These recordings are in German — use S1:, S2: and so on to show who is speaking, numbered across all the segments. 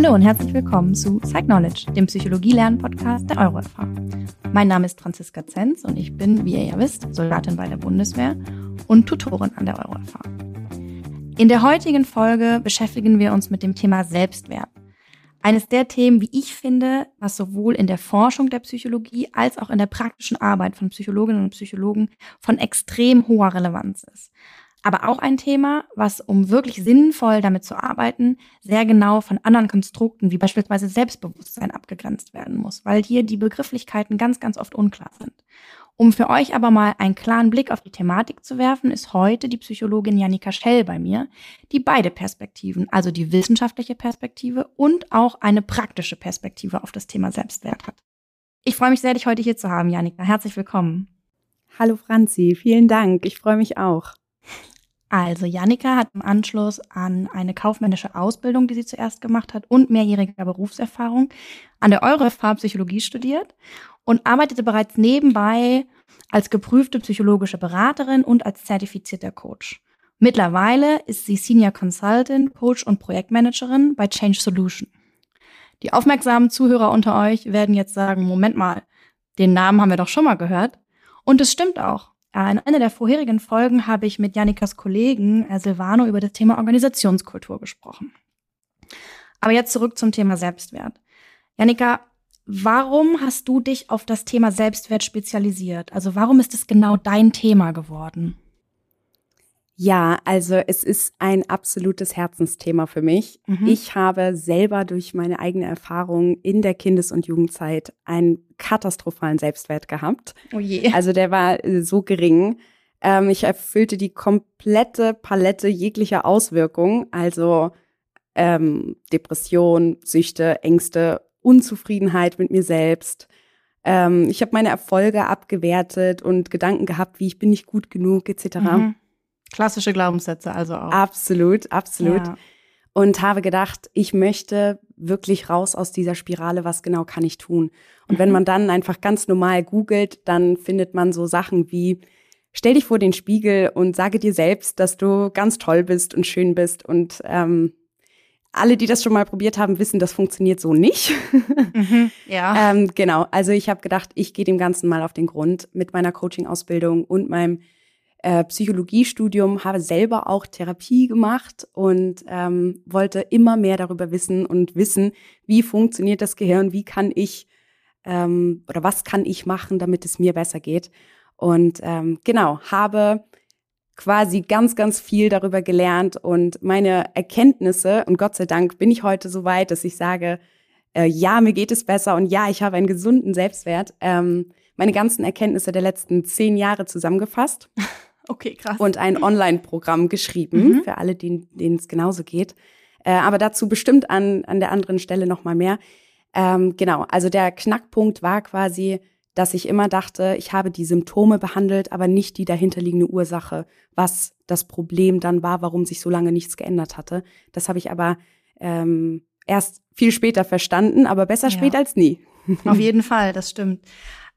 S1: Hallo und herzlich willkommen zu Psych Knowledge, dem Psychologie-Lernen-Podcast der EuroFH. Mein Name ist Franziska Zenz und ich bin, wie ihr ja wisst, Soldatin bei der Bundeswehr und Tutorin an der EuroFH. In der heutigen Folge beschäftigen wir uns mit dem Thema Selbstwert. Eines der Themen, wie ich finde, was sowohl in der Forschung der Psychologie als auch in der praktischen Arbeit von Psychologinnen und Psychologen von extrem hoher Relevanz ist aber auch ein Thema, was, um wirklich sinnvoll damit zu arbeiten, sehr genau von anderen Konstrukten wie beispielsweise Selbstbewusstsein abgegrenzt werden muss, weil hier die Begrifflichkeiten ganz, ganz oft unklar sind. Um für euch aber mal einen klaren Blick auf die Thematik zu werfen, ist heute die Psychologin Janika Schell bei mir, die beide Perspektiven, also die wissenschaftliche Perspektive und auch eine praktische Perspektive auf das Thema Selbstwert hat. Ich freue mich sehr, dich heute hier zu haben, Janika. Herzlich willkommen.
S2: Hallo Franzi, vielen Dank. Ich freue mich auch.
S1: Also Janika hat im Anschluss an eine kaufmännische Ausbildung, die sie zuerst gemacht hat, und mehrjähriger Berufserfahrung an der EureFH Psychologie studiert und arbeitete bereits nebenbei als geprüfte psychologische Beraterin und als zertifizierter Coach. Mittlerweile ist sie Senior Consultant, Coach und Projektmanagerin bei Change Solution. Die aufmerksamen Zuhörer unter euch werden jetzt sagen, Moment mal, den Namen haben wir doch schon mal gehört. Und es stimmt auch. Äh, in einer der vorherigen Folgen habe ich mit Janikas Kollegen äh, Silvano über das Thema Organisationskultur gesprochen. Aber jetzt zurück zum Thema Selbstwert. Janika, warum hast du dich auf das Thema Selbstwert spezialisiert? Also warum ist es genau dein Thema geworden?
S2: Ja, also es ist ein absolutes Herzensthema für mich. Mhm. Ich habe selber durch meine eigene Erfahrung in der Kindes- und Jugendzeit einen katastrophalen Selbstwert gehabt. Oh je. Also der war äh, so gering. Ähm, ich erfüllte die komplette Palette jeglicher Auswirkungen, also ähm, Depression, Süchte, Ängste, Unzufriedenheit mit mir selbst. Ähm, ich habe meine Erfolge abgewertet und Gedanken gehabt, wie ich bin nicht gut genug etc. Mhm.
S1: Klassische Glaubenssätze also auch.
S2: Absolut, absolut. Ja. Und habe gedacht, ich möchte wirklich raus aus dieser Spirale, was genau kann ich tun? Und mhm. wenn man dann einfach ganz normal googelt, dann findet man so Sachen wie, stell dich vor den Spiegel und sage dir selbst, dass du ganz toll bist und schön bist. Und ähm, alle, die das schon mal probiert haben, wissen, das funktioniert so nicht. Mhm, ja. ähm, genau, also ich habe gedacht, ich gehe dem Ganzen mal auf den Grund mit meiner Coaching-Ausbildung und meinem äh, Psychologiestudium, habe selber auch Therapie gemacht und ähm, wollte immer mehr darüber wissen und wissen, wie funktioniert das Gehirn, wie kann ich ähm, oder was kann ich machen, damit es mir besser geht. Und ähm, genau, habe quasi ganz, ganz viel darüber gelernt und meine Erkenntnisse, und Gott sei Dank bin ich heute so weit, dass ich sage, äh, ja, mir geht es besser und ja, ich habe einen gesunden Selbstwert. Ähm, meine ganzen Erkenntnisse der letzten zehn Jahre zusammengefasst.
S1: Okay, krass.
S2: Und ein Online-Programm geschrieben mhm. für alle, denen es genauso geht. Äh, aber dazu bestimmt an, an der anderen Stelle nochmal mehr. Ähm, genau, also der Knackpunkt war quasi, dass ich immer dachte, ich habe die Symptome behandelt, aber nicht die dahinterliegende Ursache, was das Problem dann war, warum sich so lange nichts geändert hatte. Das habe ich aber ähm, erst viel später verstanden, aber besser ja. spät als nie.
S1: Auf jeden Fall, das stimmt.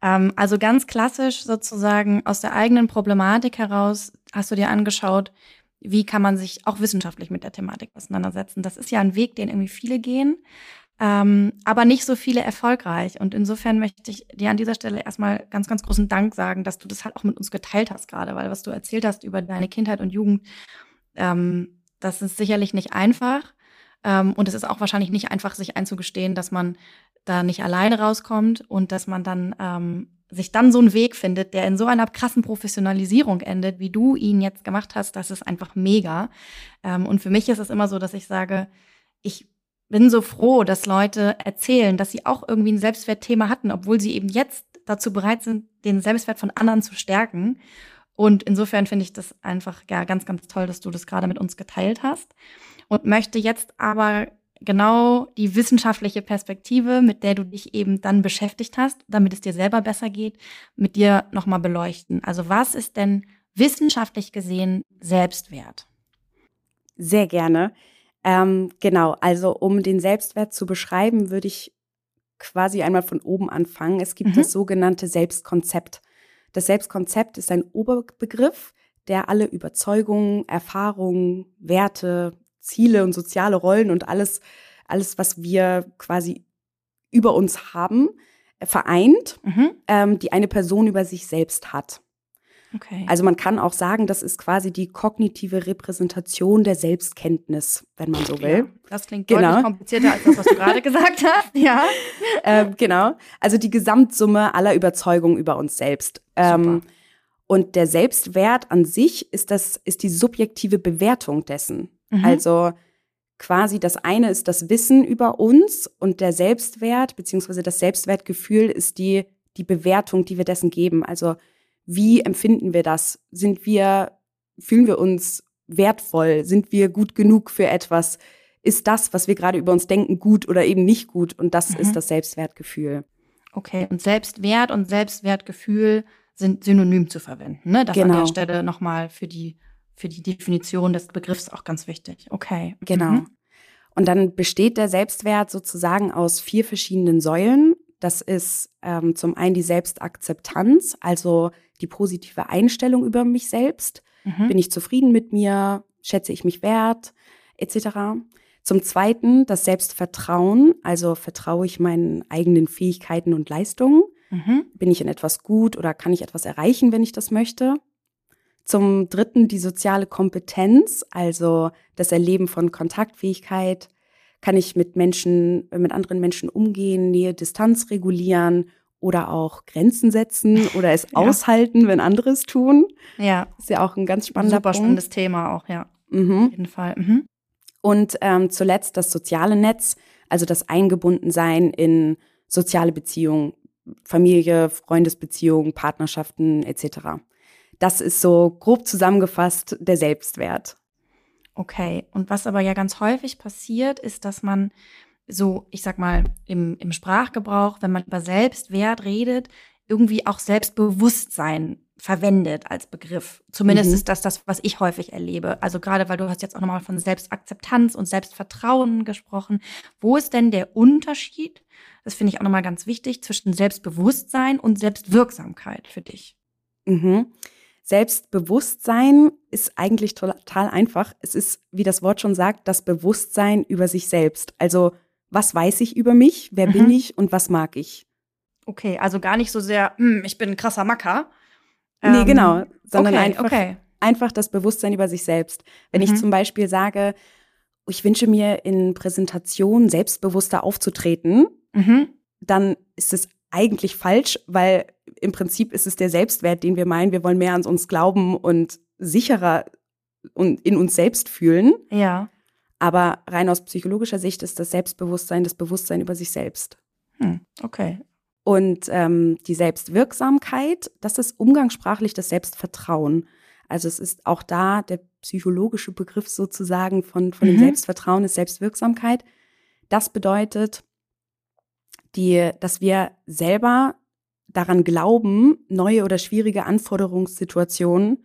S1: Ähm, also ganz klassisch sozusagen aus der eigenen Problematik heraus hast du dir angeschaut, wie kann man sich auch wissenschaftlich mit der Thematik auseinandersetzen. Das ist ja ein Weg, den irgendwie viele gehen, ähm, aber nicht so viele erfolgreich. Und insofern möchte ich dir an dieser Stelle erstmal ganz, ganz großen Dank sagen, dass du das halt auch mit uns geteilt hast gerade, weil was du erzählt hast über deine Kindheit und Jugend, ähm, das ist sicherlich nicht einfach. Ähm, und es ist auch wahrscheinlich nicht einfach, sich einzugestehen, dass man da nicht alleine rauskommt und dass man dann ähm, sich dann so einen Weg findet, der in so einer krassen Professionalisierung endet, wie du ihn jetzt gemacht hast, das ist einfach mega. Ähm, und für mich ist es immer so, dass ich sage, ich bin so froh, dass Leute erzählen, dass sie auch irgendwie ein Selbstwertthema hatten, obwohl sie eben jetzt dazu bereit sind, den Selbstwert von anderen zu stärken. Und insofern finde ich das einfach ja ganz, ganz toll, dass du das gerade mit uns geteilt hast. Und möchte jetzt aber genau die wissenschaftliche Perspektive, mit der du dich eben dann beschäftigt hast, damit es dir selber besser geht, mit dir nochmal beleuchten. Also was ist denn wissenschaftlich gesehen Selbstwert?
S2: Sehr gerne. Ähm, genau, also um den Selbstwert zu beschreiben, würde ich quasi einmal von oben anfangen. Es gibt mhm. das sogenannte Selbstkonzept. Das Selbstkonzept ist ein Oberbegriff, der alle Überzeugungen, Erfahrungen, Werte, Ziele und soziale Rollen und alles alles, was wir quasi über uns haben, vereint, mhm. ähm, die eine Person über sich selbst hat. Okay. Also man kann auch sagen, das ist quasi die kognitive Repräsentation der Selbstkenntnis, wenn man so will. Ja,
S1: das klingt genau. deutlich komplizierter als das, was du gerade gesagt hast. Ja.
S2: Ähm, genau. Also die Gesamtsumme aller Überzeugungen über uns selbst. Ähm, und der Selbstwert an sich ist das, ist die subjektive Bewertung dessen. Mhm. Also quasi das eine ist das Wissen über uns und der Selbstwert beziehungsweise das Selbstwertgefühl ist die, die Bewertung, die wir dessen geben. Also wie empfinden wir das? Sind wir, fühlen wir uns wertvoll? Sind wir gut genug für etwas? Ist das, was wir gerade über uns denken, gut oder eben nicht gut? Und das mhm. ist das Selbstwertgefühl.
S1: Okay, und Selbstwert und Selbstwertgefühl sind synonym zu verwenden. Ne? Das genau. an der genau. Stelle nochmal für die, für die Definition des Begriffs auch ganz wichtig. Okay.
S2: Genau. Mhm. Und dann besteht der Selbstwert sozusagen aus vier verschiedenen Säulen. Das ist ähm, zum einen die Selbstakzeptanz, also die positive Einstellung über mich selbst. Mhm. Bin ich zufrieden mit mir? Schätze ich mich wert? Etc. Zum Zweiten das Selbstvertrauen, also vertraue ich meinen eigenen Fähigkeiten und Leistungen. Mhm. Bin ich in etwas gut oder kann ich etwas erreichen, wenn ich das möchte? Zum Dritten die soziale Kompetenz, also das Erleben von Kontaktfähigkeit. Kann ich mit Menschen, mit anderen Menschen umgehen, Nähe, Distanz regulieren oder auch Grenzen setzen oder es ja. aushalten, wenn andere es tun.
S1: Ja.
S2: Ist ja auch ein ganz spannender
S1: Super
S2: Punkt.
S1: spannendes Thema auch, ja. Mhm. Auf jeden Fall. Mhm.
S2: Und ähm, zuletzt das soziale Netz, also das Eingebundensein in soziale Beziehungen, Familie, Freundesbeziehungen, Partnerschaften etc. Das ist so grob zusammengefasst der Selbstwert.
S1: Okay, und was aber ja ganz häufig passiert, ist, dass man so, ich sag mal, im, im Sprachgebrauch, wenn man über Selbstwert redet, irgendwie auch Selbstbewusstsein verwendet als Begriff. Zumindest mhm. ist das das, was ich häufig erlebe. Also gerade, weil du hast jetzt auch nochmal von Selbstakzeptanz und Selbstvertrauen gesprochen. Wo ist denn der Unterschied? Das finde ich auch nochmal ganz wichtig zwischen Selbstbewusstsein und Selbstwirksamkeit für dich.
S2: Mhm. Selbstbewusstsein ist eigentlich total einfach. Es ist, wie das Wort schon sagt, das Bewusstsein über sich selbst. Also, was weiß ich über mich? Wer mhm. bin ich und was mag ich?
S1: Okay, also gar nicht so sehr, hm, ich bin ein krasser Macker.
S2: Ähm, nee, genau, sondern okay, einfach, okay. einfach das Bewusstsein über sich selbst. Wenn mhm. ich zum Beispiel sage, ich wünsche mir in Präsentationen selbstbewusster aufzutreten, mhm. dann ist es eigentlich falsch, weil im Prinzip ist es der Selbstwert, den wir meinen. Wir wollen mehr an uns glauben und sicherer und in uns selbst fühlen.
S1: Ja.
S2: Aber rein aus psychologischer Sicht ist das Selbstbewusstsein das Bewusstsein über sich selbst.
S1: Hm, okay.
S2: Und ähm, die Selbstwirksamkeit, das ist umgangssprachlich das Selbstvertrauen. Also es ist auch da der psychologische Begriff sozusagen von, von mhm. dem Selbstvertrauen ist Selbstwirksamkeit. Das bedeutet, die, dass wir selber daran glauben, neue oder schwierige Anforderungssituationen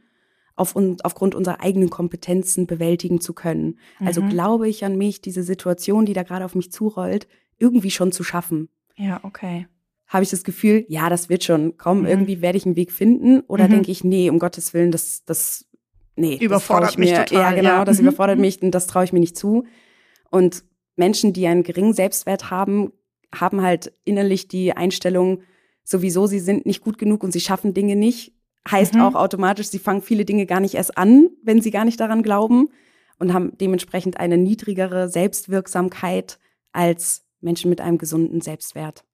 S2: auf uns, aufgrund unserer eigenen Kompetenzen bewältigen zu können. Also mhm. Also glaube ich an mich, diese Situation, die da gerade auf mich zurollt, irgendwie schon zu schaffen.
S1: Ja, okay.
S2: Habe ich das Gefühl, ja, das wird schon kommen, mhm. irgendwie werde ich einen Weg finden? Oder mhm. denke ich, nee, um Gottes Willen, das, das, nee,
S1: überfordert
S2: das
S1: mich mir,
S2: total. Ja, genau, ja. das mhm. überfordert mich und das traue ich mir nicht zu. Und Menschen, die einen geringen Selbstwert haben, haben halt innerlich die Einstellung, sowieso, sie sind nicht gut genug und sie schaffen Dinge nicht. Heißt mhm. auch automatisch, sie fangen viele Dinge gar nicht erst an, wenn sie gar nicht daran glauben und haben dementsprechend eine niedrigere Selbstwirksamkeit als Menschen mit einem gesunden Selbstwert.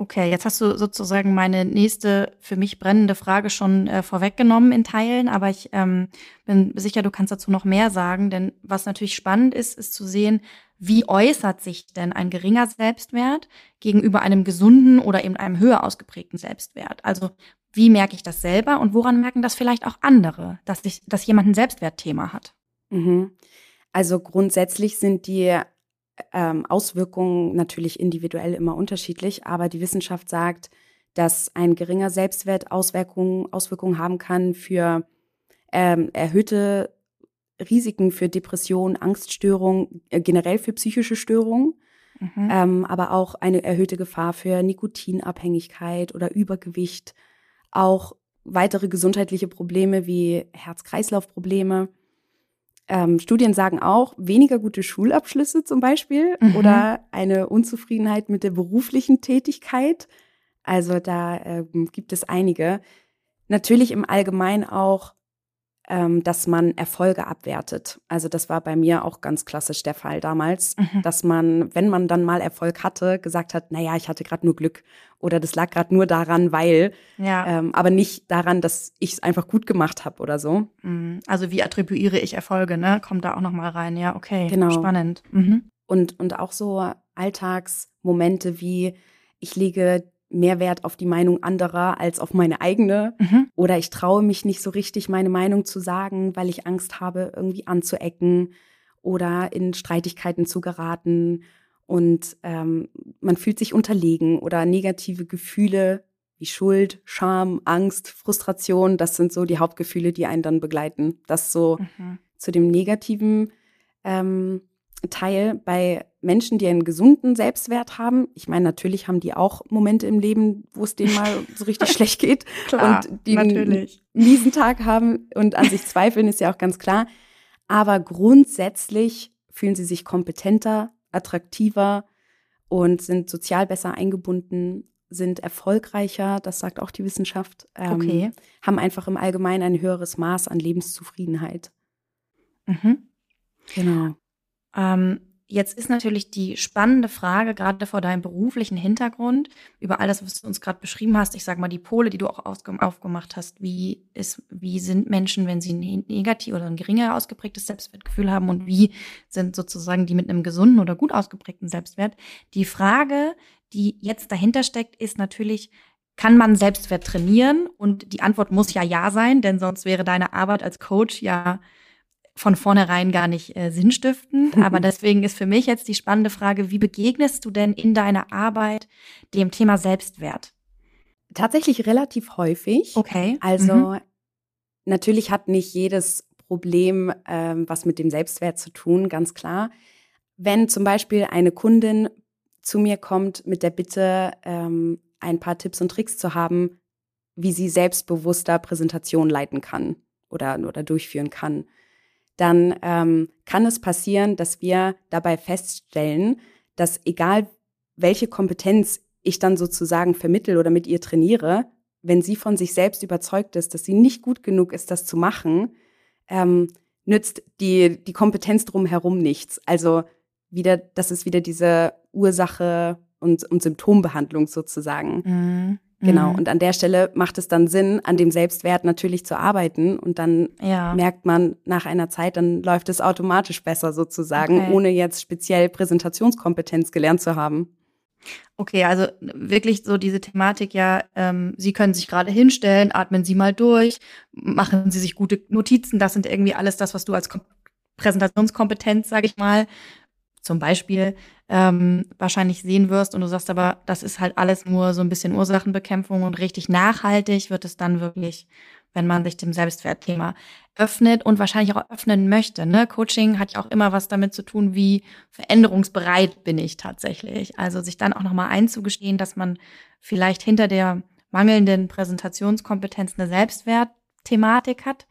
S1: Okay, jetzt hast du sozusagen meine nächste für mich brennende Frage schon äh, vorweggenommen in Teilen, aber ich ähm, bin sicher, du kannst dazu noch mehr sagen, denn was natürlich spannend ist, ist zu sehen, wie äußert sich denn ein geringer Selbstwert gegenüber einem gesunden oder eben einem höher ausgeprägten Selbstwert? Also wie merke ich das selber und woran merken das vielleicht auch andere, dass, ich, dass jemand ein Selbstwertthema hat?
S2: Mhm. Also grundsätzlich sind die ähm, Auswirkungen natürlich individuell immer unterschiedlich, aber die Wissenschaft sagt, dass ein geringer Selbstwert Auswirkungen, Auswirkungen haben kann für ähm, erhöhte Risiken für Depression, Angststörungen, äh, generell für psychische Störungen, mhm. ähm, aber auch eine erhöhte Gefahr für Nikotinabhängigkeit oder Übergewicht, auch weitere gesundheitliche Probleme wie Herz-Kreislauf-Probleme. Ähm, Studien sagen auch, weniger gute Schulabschlüsse zum Beispiel mhm. oder eine Unzufriedenheit mit der beruflichen Tätigkeit. Also da äh, gibt es einige. Natürlich im Allgemeinen auch ähm, dass man Erfolge abwertet. Also das war bei mir auch ganz klassisch der Fall damals, mhm. dass man, wenn man dann mal Erfolg hatte, gesagt hat, naja, ich hatte gerade nur Glück oder das lag gerade nur daran, weil, ja. ähm, aber nicht daran, dass ich es einfach gut gemacht habe oder so.
S1: Mhm. Also wie attribuiere ich Erfolge, ne? Kommt da auch noch mal rein, ja, okay, genau. spannend. Mhm.
S2: Und, und auch so Alltagsmomente wie, ich lege mehr Wert auf die Meinung anderer als auf meine eigene. Mhm. Oder ich traue mich nicht so richtig, meine Meinung zu sagen, weil ich Angst habe, irgendwie anzuecken oder in Streitigkeiten zu geraten. Und ähm, man fühlt sich unterlegen oder negative Gefühle wie Schuld, Scham, Angst, Frustration, das sind so die Hauptgefühle, die einen dann begleiten. Das so mhm. zu dem negativen ähm, Teil bei Menschen, die einen gesunden Selbstwert haben. Ich meine, natürlich haben die auch Momente im Leben, wo es denen mal so richtig schlecht geht
S1: klar,
S2: und die
S1: natürlich.
S2: einen miesen Tag haben und an sich zweifeln, ist ja auch ganz klar. Aber grundsätzlich fühlen sie sich kompetenter, attraktiver und sind sozial besser eingebunden, sind erfolgreicher, das sagt auch die Wissenschaft,
S1: ähm, okay.
S2: haben einfach im Allgemeinen ein höheres Maß an Lebenszufriedenheit.
S1: Mhm.
S2: Genau.
S1: Ähm, jetzt ist natürlich die spannende Frage, gerade vor deinem beruflichen Hintergrund, über all das, was du uns gerade beschrieben hast, ich sage mal die Pole, die du auch aufgemacht hast, wie, ist, wie sind Menschen, wenn sie ein negativ oder ein geringer ausgeprägtes Selbstwertgefühl haben und wie sind sozusagen die mit einem gesunden oder gut ausgeprägten Selbstwert? Die Frage, die jetzt dahinter steckt, ist natürlich, kann man Selbstwert trainieren? Und die Antwort muss ja ja sein, denn sonst wäre deine Arbeit als Coach ja von vornherein gar nicht äh, sinnstiftend. Aber deswegen ist für mich jetzt die spannende Frage, wie begegnest du denn in deiner Arbeit dem Thema Selbstwert?
S2: Tatsächlich relativ häufig.
S1: Okay.
S2: Also mhm. natürlich hat nicht jedes Problem ähm, was mit dem Selbstwert zu tun, ganz klar. Wenn zum Beispiel eine Kundin zu mir kommt mit der Bitte, ähm, ein paar Tipps und Tricks zu haben, wie sie selbstbewusster Präsentation leiten kann oder, oder durchführen kann, dann ähm, kann es passieren, dass wir dabei feststellen, dass egal welche Kompetenz ich dann sozusagen vermittel oder mit ihr trainiere, wenn sie von sich selbst überzeugt ist, dass sie nicht gut genug ist, das zu machen, ähm, nützt die, die Kompetenz drumherum nichts. Also wieder, das ist wieder diese Ursache und, und Symptombehandlung sozusagen.
S1: Mhm.
S2: Genau. Mhm. Und an der Stelle macht es dann Sinn, an dem Selbstwert natürlich zu arbeiten. Und dann ja. merkt man nach einer Zeit, dann läuft es automatisch besser sozusagen, okay. ohne jetzt speziell Präsentationskompetenz gelernt zu haben.
S1: Okay, also wirklich so diese Thematik, ja, ähm, Sie können sich gerade hinstellen, atmen Sie mal durch, machen Sie sich gute Notizen. Das sind irgendwie alles das, was du als Kom Präsentationskompetenz, sage ich mal, zum Beispiel ähm, wahrscheinlich sehen wirst und du sagst aber, das ist halt alles nur so ein bisschen Ursachenbekämpfung und richtig nachhaltig wird es dann wirklich, wenn man sich dem Selbstwertthema öffnet und wahrscheinlich auch öffnen möchte. Ne? Coaching hat ja auch immer was damit zu tun, wie veränderungsbereit bin ich tatsächlich. Also sich dann auch nochmal einzugestehen, dass man vielleicht hinter der mangelnden Präsentationskompetenz eine Selbstwertthematik hat,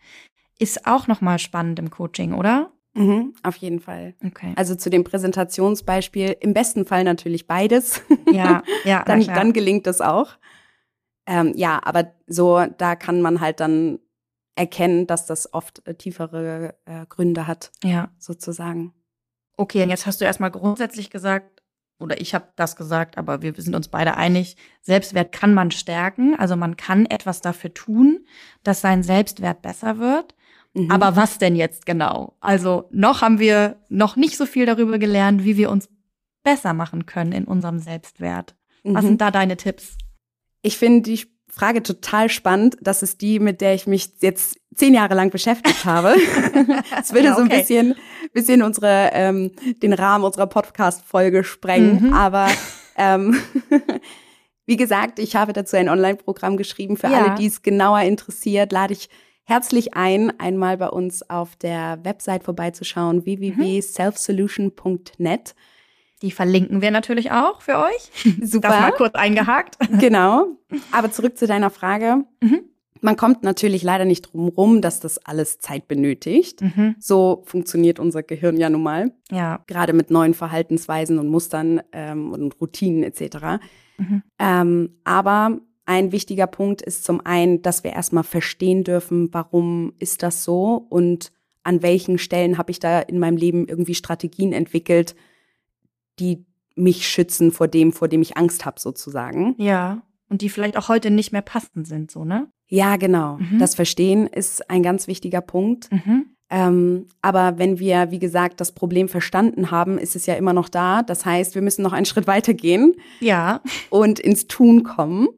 S1: ist auch nochmal spannend im Coaching, oder?
S2: Mhm, auf jeden Fall.
S1: Okay.
S2: Also zu dem Präsentationsbeispiel, im besten Fall natürlich beides.
S1: Ja, ja.
S2: dann, dann gelingt das auch. Ähm, ja, aber so, da kann man halt dann erkennen, dass das oft äh, tiefere äh, Gründe hat,
S1: ja.
S2: sozusagen.
S1: Okay, und jetzt hast du erstmal grundsätzlich gesagt, oder ich habe das gesagt, aber wir sind uns beide einig, Selbstwert kann man stärken, also man kann etwas dafür tun, dass sein Selbstwert besser wird. Mhm. Aber was denn jetzt genau? Also noch haben wir noch nicht so viel darüber gelernt, wie wir uns besser machen können in unserem Selbstwert. Mhm. Was sind da deine Tipps?
S2: Ich finde die Frage total spannend. Das ist die, mit der ich mich jetzt zehn Jahre lang beschäftigt habe. Es würde ja, okay. so ein bisschen, bisschen unsere, ähm, den Rahmen unserer Podcast-Folge sprengen. Mhm. Aber ähm, wie gesagt, ich habe dazu ein Online-Programm geschrieben. Für ja. alle, die es genauer interessiert, lade ich herzlich ein, einmal bei uns auf der Website vorbeizuschauen, www.selfsolution.net.
S1: Die verlinken wir natürlich auch für euch.
S2: Super.
S1: Das mal kurz eingehakt.
S2: Genau. Aber zurück zu deiner Frage. Mhm. Man kommt natürlich leider nicht drum rum, dass das alles Zeit benötigt. Mhm. So funktioniert unser Gehirn ja nun mal.
S1: Ja.
S2: Gerade mit neuen Verhaltensweisen und Mustern ähm, und Routinen etc. Mhm. Ähm, aber ein wichtiger Punkt ist zum einen, dass wir erstmal verstehen dürfen, warum ist das so und an welchen Stellen habe ich da in meinem Leben irgendwie Strategien entwickelt, die mich schützen vor dem, vor dem ich Angst habe, sozusagen.
S1: Ja. Und die vielleicht auch heute nicht mehr passend sind, so, ne?
S2: Ja, genau. Mhm. Das Verstehen ist ein ganz wichtiger Punkt. Mhm. Ähm, aber wenn wir, wie gesagt, das Problem verstanden haben, ist es ja immer noch da. Das heißt, wir müssen noch einen Schritt weiter gehen.
S1: Ja.
S2: Und ins Tun kommen.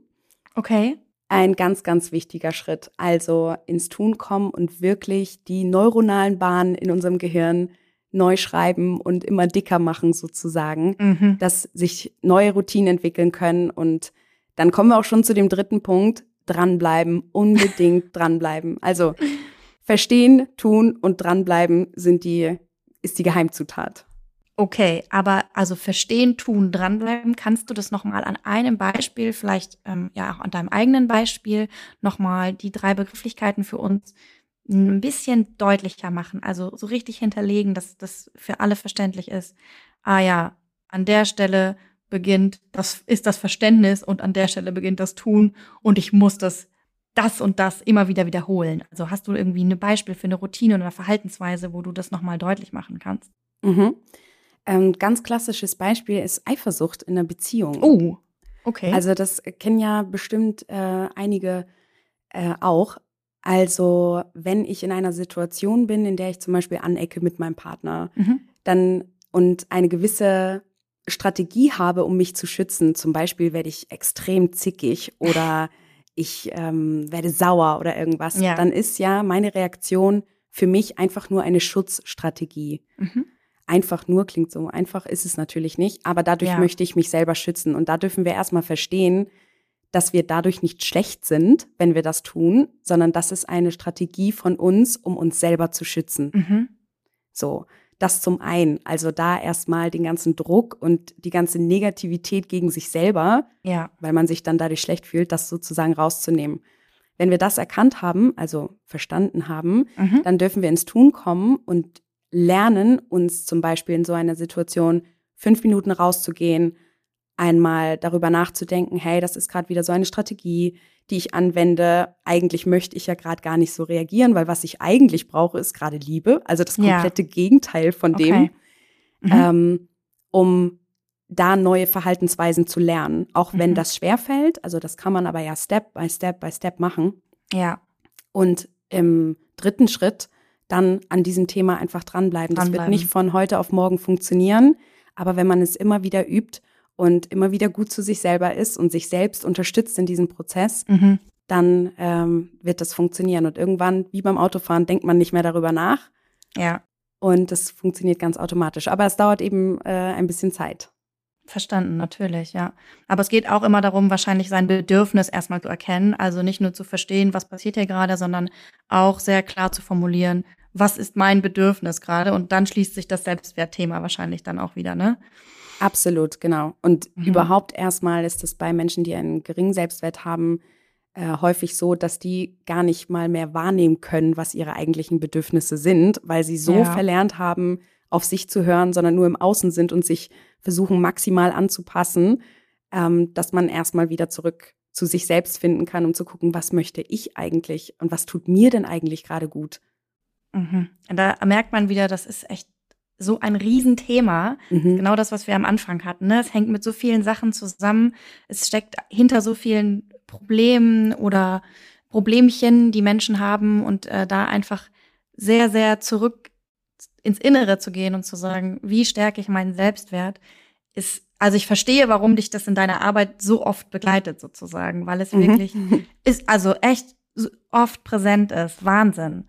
S1: Okay.
S2: Ein ganz, ganz wichtiger Schritt. Also ins Tun kommen und wirklich die neuronalen Bahnen in unserem Gehirn neu schreiben und immer dicker machen sozusagen, mhm. dass sich neue Routinen entwickeln können und dann kommen wir auch schon zu dem dritten Punkt, dranbleiben, unbedingt dranbleiben. Also verstehen, tun und dranbleiben sind die, ist die Geheimzutat.
S1: Okay, aber also verstehen, tun, dranbleiben, kannst du das nochmal an einem Beispiel, vielleicht ähm, ja auch an deinem eigenen Beispiel, nochmal die drei Begrifflichkeiten für uns ein bisschen deutlicher machen, also so richtig hinterlegen, dass das für alle verständlich ist. Ah ja, an der Stelle beginnt, das ist das Verständnis und an der Stelle beginnt das Tun und ich muss das das und das immer wieder wiederholen. Also hast du irgendwie ein Beispiel für eine Routine oder Verhaltensweise, wo du das nochmal deutlich machen kannst?
S2: Mhm. Ähm, ganz klassisches Beispiel ist Eifersucht in einer Beziehung.
S1: Oh, okay.
S2: Also das kennen ja bestimmt äh, einige äh, auch. Also wenn ich in einer Situation bin, in der ich zum Beispiel anecke mit meinem Partner, mhm. dann und eine gewisse Strategie habe, um mich zu schützen, zum Beispiel werde ich extrem zickig oder ich ähm, werde sauer oder irgendwas, ja. dann ist ja meine Reaktion für mich einfach nur eine Schutzstrategie. Mhm. Einfach nur klingt so einfach ist es natürlich nicht, aber dadurch ja. möchte ich mich selber schützen. Und da dürfen wir erstmal verstehen, dass wir dadurch nicht schlecht sind, wenn wir das tun, sondern das ist eine Strategie von uns, um uns selber zu schützen. Mhm. So. Das zum einen, also da erstmal den ganzen Druck und die ganze Negativität gegen sich selber,
S1: ja.
S2: weil man sich dann dadurch schlecht fühlt, das sozusagen rauszunehmen. Wenn wir das erkannt haben, also verstanden haben, mhm. dann dürfen wir ins Tun kommen und lernen, uns zum Beispiel in so einer Situation fünf Minuten rauszugehen, einmal darüber nachzudenken, hey, das ist gerade wieder so eine Strategie, die ich anwende, eigentlich möchte ich ja gerade gar nicht so reagieren, weil was ich eigentlich brauche, ist gerade Liebe, also das komplette ja. Gegenteil von okay. dem, mhm. ähm, um da neue Verhaltensweisen zu lernen, auch wenn mhm. das schwerfällt. Also das kann man aber ja Step by Step by Step machen.
S1: Ja.
S2: Und im dritten Schritt dann an diesem Thema einfach dranbleiben. dranbleiben. Das wird nicht von heute auf morgen funktionieren, aber wenn man es immer wieder übt und immer wieder gut zu sich selber ist und sich selbst unterstützt in diesem Prozess, mhm. dann ähm, wird das funktionieren. Und irgendwann, wie beim Autofahren, denkt man nicht mehr darüber nach.
S1: Ja.
S2: Und das funktioniert ganz automatisch. Aber es dauert eben äh, ein bisschen Zeit.
S1: Verstanden, natürlich, ja. Aber es geht auch immer darum, wahrscheinlich sein Bedürfnis erstmal zu erkennen. Also nicht nur zu verstehen, was passiert hier gerade, sondern auch sehr klar zu formulieren, was ist mein Bedürfnis gerade? Und dann schließt sich das Selbstwertthema wahrscheinlich dann auch wieder, ne?
S2: Absolut, genau. Und mhm. überhaupt erstmal ist es bei Menschen, die einen geringen Selbstwert haben, äh, häufig so, dass die gar nicht mal mehr wahrnehmen können, was ihre eigentlichen Bedürfnisse sind, weil sie so ja. verlernt haben, auf sich zu hören, sondern nur im Außen sind und sich versuchen maximal anzupassen, ähm, dass man erstmal wieder zurück zu sich selbst finden kann, um zu gucken, was möchte ich eigentlich und was tut mir denn eigentlich gerade gut.
S1: Mhm. Da merkt man wieder, das ist echt so ein Riesenthema. Mhm. Genau das, was wir am Anfang hatten. Ne? Es hängt mit so vielen Sachen zusammen. Es steckt hinter so vielen Problemen oder Problemchen, die Menschen haben und äh, da einfach sehr, sehr zurück ins Innere zu gehen und zu sagen, wie stärke ich meinen Selbstwert, ist, also ich verstehe, warum dich das in deiner Arbeit so oft begleitet sozusagen, weil es mhm. wirklich ist, also echt oft präsent ist. Wahnsinn.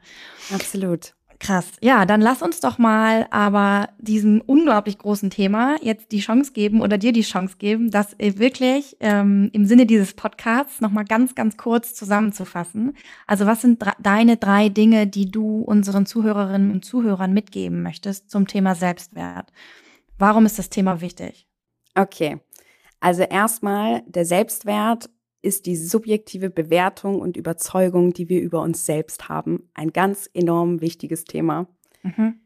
S2: Absolut.
S1: Krass. Ja, dann lass uns doch mal aber diesem unglaublich großen Thema jetzt die Chance geben oder dir die Chance geben, das wirklich ähm, im Sinne dieses Podcasts nochmal ganz, ganz kurz zusammenzufassen. Also was sind deine drei Dinge, die du unseren Zuhörerinnen und Zuhörern mitgeben möchtest zum Thema Selbstwert? Warum ist das Thema wichtig?
S2: Okay. Also erstmal, der Selbstwert ist die subjektive Bewertung und Überzeugung, die wir über uns selbst haben, ein ganz enorm wichtiges Thema. Mhm.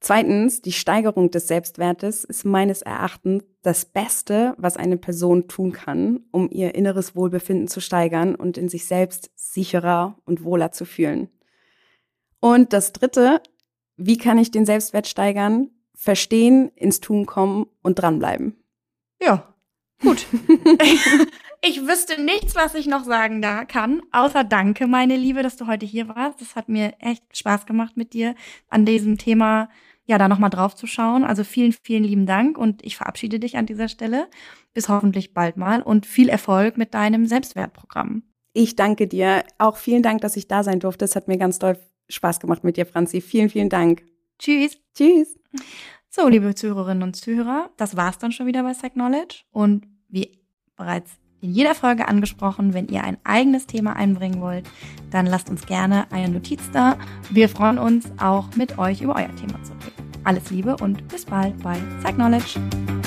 S2: Zweitens, die Steigerung des Selbstwertes ist meines Erachtens das Beste, was eine Person tun kann, um ihr inneres Wohlbefinden zu steigern und in sich selbst sicherer und wohler zu fühlen. Und das Dritte, wie kann ich den Selbstwert steigern? Verstehen, ins Tun kommen und dranbleiben.
S1: Ja, gut. ich wüsste nichts, was ich noch sagen da kann, außer danke, meine Liebe, dass du heute hier warst. Das hat mir echt Spaß gemacht mit dir an diesem Thema ja, da nochmal drauf zu schauen. Also vielen, vielen lieben Dank und ich verabschiede dich an dieser Stelle. Bis hoffentlich bald mal und viel Erfolg mit deinem Selbstwertprogramm.
S2: Ich danke dir. Auch vielen Dank, dass ich da sein durfte. Es hat mir ganz doll Spaß gemacht mit dir, Franzi. Vielen, vielen Dank.
S1: Tschüss.
S2: Tschüss.
S1: So, liebe Zuhörerinnen und Zuhörer, das war's dann schon wieder bei Psychknowledge. Und wie bereits in jeder Folge angesprochen. Wenn ihr ein eigenes Thema einbringen wollt, dann lasst uns gerne eine Notiz da. Wir freuen uns auch mit euch über euer Thema zu reden. Alles Liebe und bis bald bei Psych Knowledge.